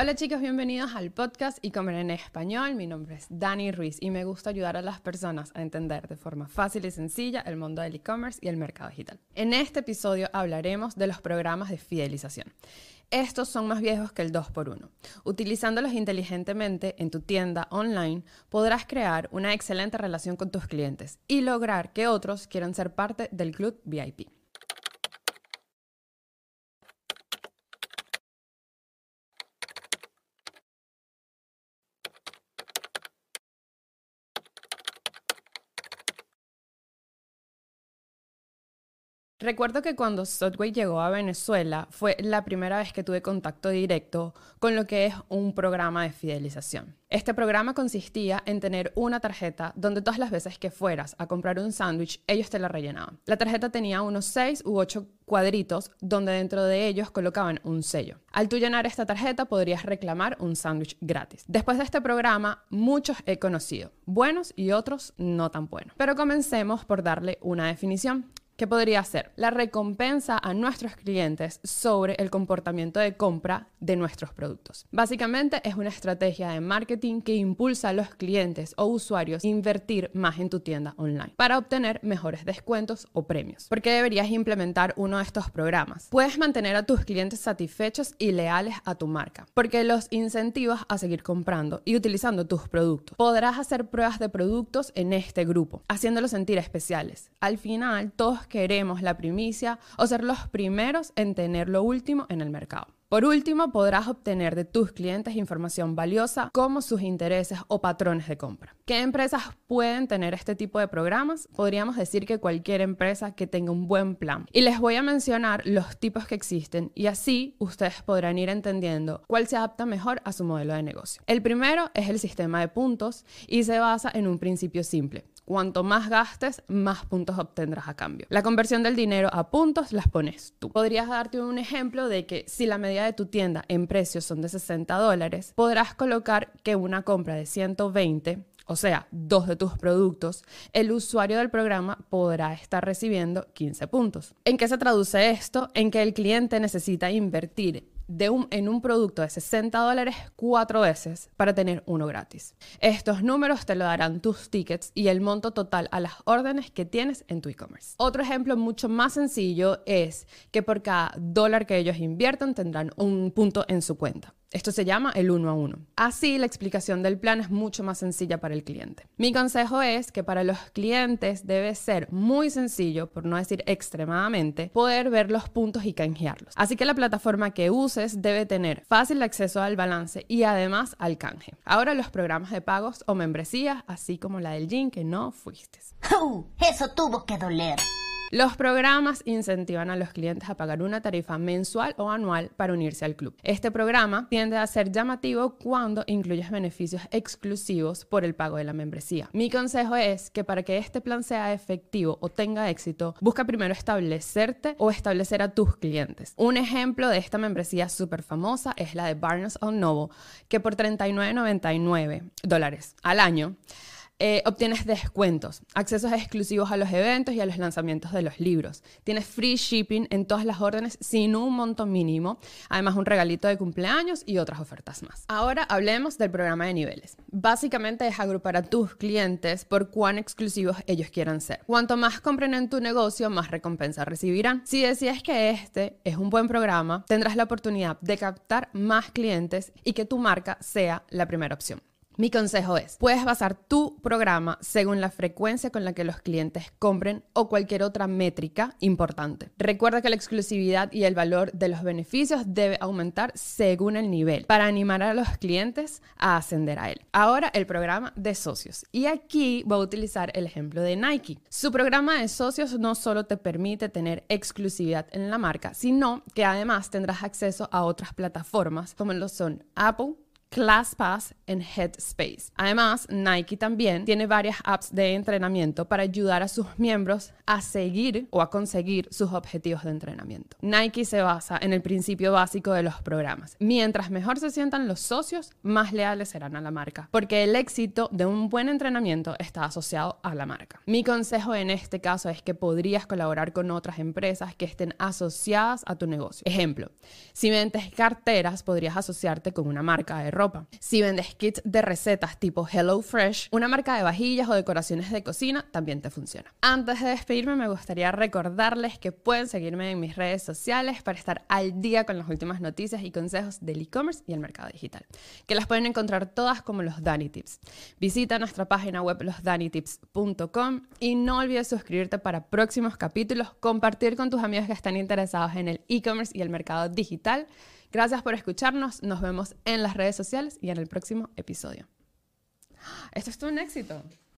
Hola chicos, bienvenidos al podcast y comer en español. Mi nombre es Dani Ruiz y me gusta ayudar a las personas a entender de forma fácil y sencilla el mundo del e-commerce y el mercado digital. En este episodio hablaremos de los programas de fidelización. Estos son más viejos que el 2x1. Utilizándolos inteligentemente en tu tienda online, podrás crear una excelente relación con tus clientes y lograr que otros quieran ser parte del club VIP. Recuerdo que cuando Subway llegó a Venezuela fue la primera vez que tuve contacto directo con lo que es un programa de fidelización. Este programa consistía en tener una tarjeta donde todas las veces que fueras a comprar un sándwich, ellos te la rellenaban. La tarjeta tenía unos 6 u 8 cuadritos donde dentro de ellos colocaban un sello. Al tú llenar esta tarjeta podrías reclamar un sándwich gratis. Después de este programa, muchos he conocido, buenos y otros no tan buenos. Pero comencemos por darle una definición. ¿Qué podría ser? La recompensa a nuestros clientes sobre el comportamiento de compra de nuestros productos. Básicamente es una estrategia de marketing que impulsa a los clientes o usuarios a invertir más en tu tienda online para obtener mejores descuentos o premios. ¿Por qué deberías implementar uno de estos programas? Puedes mantener a tus clientes satisfechos y leales a tu marca, porque los incentivas a seguir comprando y utilizando tus productos. Podrás hacer pruebas de productos en este grupo, haciéndolos sentir especiales. Al final, todos queremos la primicia o ser los primeros en tener lo último en el mercado. Por último, podrás obtener de tus clientes información valiosa como sus intereses o patrones de compra. ¿Qué empresas pueden tener este tipo de programas? Podríamos decir que cualquier empresa que tenga un buen plan. Y les voy a mencionar los tipos que existen y así ustedes podrán ir entendiendo cuál se adapta mejor a su modelo de negocio. El primero es el sistema de puntos y se basa en un principio simple. Cuanto más gastes, más puntos obtendrás a cambio. La conversión del dinero a puntos las pones tú. Podrías darte un ejemplo de que si la medida de tu tienda en precios son de 60 dólares, podrás colocar que una compra de 120 o sea, dos de tus productos, el usuario del programa podrá estar recibiendo 15 puntos. ¿En qué se traduce esto? En que el cliente necesita invertir en un producto de 60 dólares cuatro veces para tener uno gratis. Estos números te lo darán tus tickets y el monto total a las órdenes que tienes en tu e-commerce. Otro ejemplo mucho más sencillo es que por cada dólar que ellos inviertan tendrán un punto en su cuenta. Esto se llama el uno a uno. Así la explicación del plan es mucho más sencilla para el cliente. Mi consejo es que para los clientes debe ser muy sencillo, por no decir extremadamente, poder ver los puntos y canjearlos. Así que la plataforma que uses debe tener fácil acceso al balance y además al canje. Ahora los programas de pagos o membresías, así como la del gym que no fuiste. eso tuvo que doler. Los programas incentivan a los clientes a pagar una tarifa mensual o anual para unirse al club. Este programa tiende a ser llamativo cuando incluyes beneficios exclusivos por el pago de la membresía. Mi consejo es que para que este plan sea efectivo o tenga éxito, busca primero establecerte o establecer a tus clientes. Un ejemplo de esta membresía súper famosa es la de Barnes Noble, que por 39.99 dólares al año eh, obtienes descuentos, accesos exclusivos a los eventos y a los lanzamientos de los libros. Tienes free shipping en todas las órdenes sin un monto mínimo, además un regalito de cumpleaños y otras ofertas más. Ahora hablemos del programa de niveles. Básicamente es agrupar a tus clientes por cuán exclusivos ellos quieran ser. Cuanto más compren en tu negocio, más recompensa recibirán. Si decides que este es un buen programa, tendrás la oportunidad de captar más clientes y que tu marca sea la primera opción. Mi consejo es, puedes basar tu programa según la frecuencia con la que los clientes compren o cualquier otra métrica importante. Recuerda que la exclusividad y el valor de los beneficios debe aumentar según el nivel para animar a los clientes a ascender a él. Ahora el programa de socios. Y aquí voy a utilizar el ejemplo de Nike. Su programa de socios no solo te permite tener exclusividad en la marca, sino que además tendrás acceso a otras plataformas como lo son Apple, ClassPass en Headspace. Además, Nike también tiene varias apps de entrenamiento para ayudar a sus miembros a seguir o a conseguir sus objetivos de entrenamiento. Nike se basa en el principio básico de los programas. Mientras mejor se sientan los socios, más leales serán a la marca, porque el éxito de un buen entrenamiento está asociado a la marca. Mi consejo en este caso es que podrías colaborar con otras empresas que estén asociadas a tu negocio. Ejemplo, si vendes carteras, podrías asociarte con una marca de Si vendes kits de recetas tipo HelloFresh, una marca de vajillas o decoraciones de cocina también te funciona. Antes de despedirme, me gustaría recordarles que pueden seguirme en mis redes sociales para estar al día con las últimas noticias y consejos del e-commerce y el mercado digital, que las pueden encontrar todas como los Dani Tips. Visita nuestra página web losdanitips.com y no olvides suscribirte para próximos capítulos, compartir con tus amigos que están interesados en el e-commerce y el mercado digital Gracias por escucharnos. Nos vemos en las redes sociales y en el próximo episodio. Esto es todo un éxito.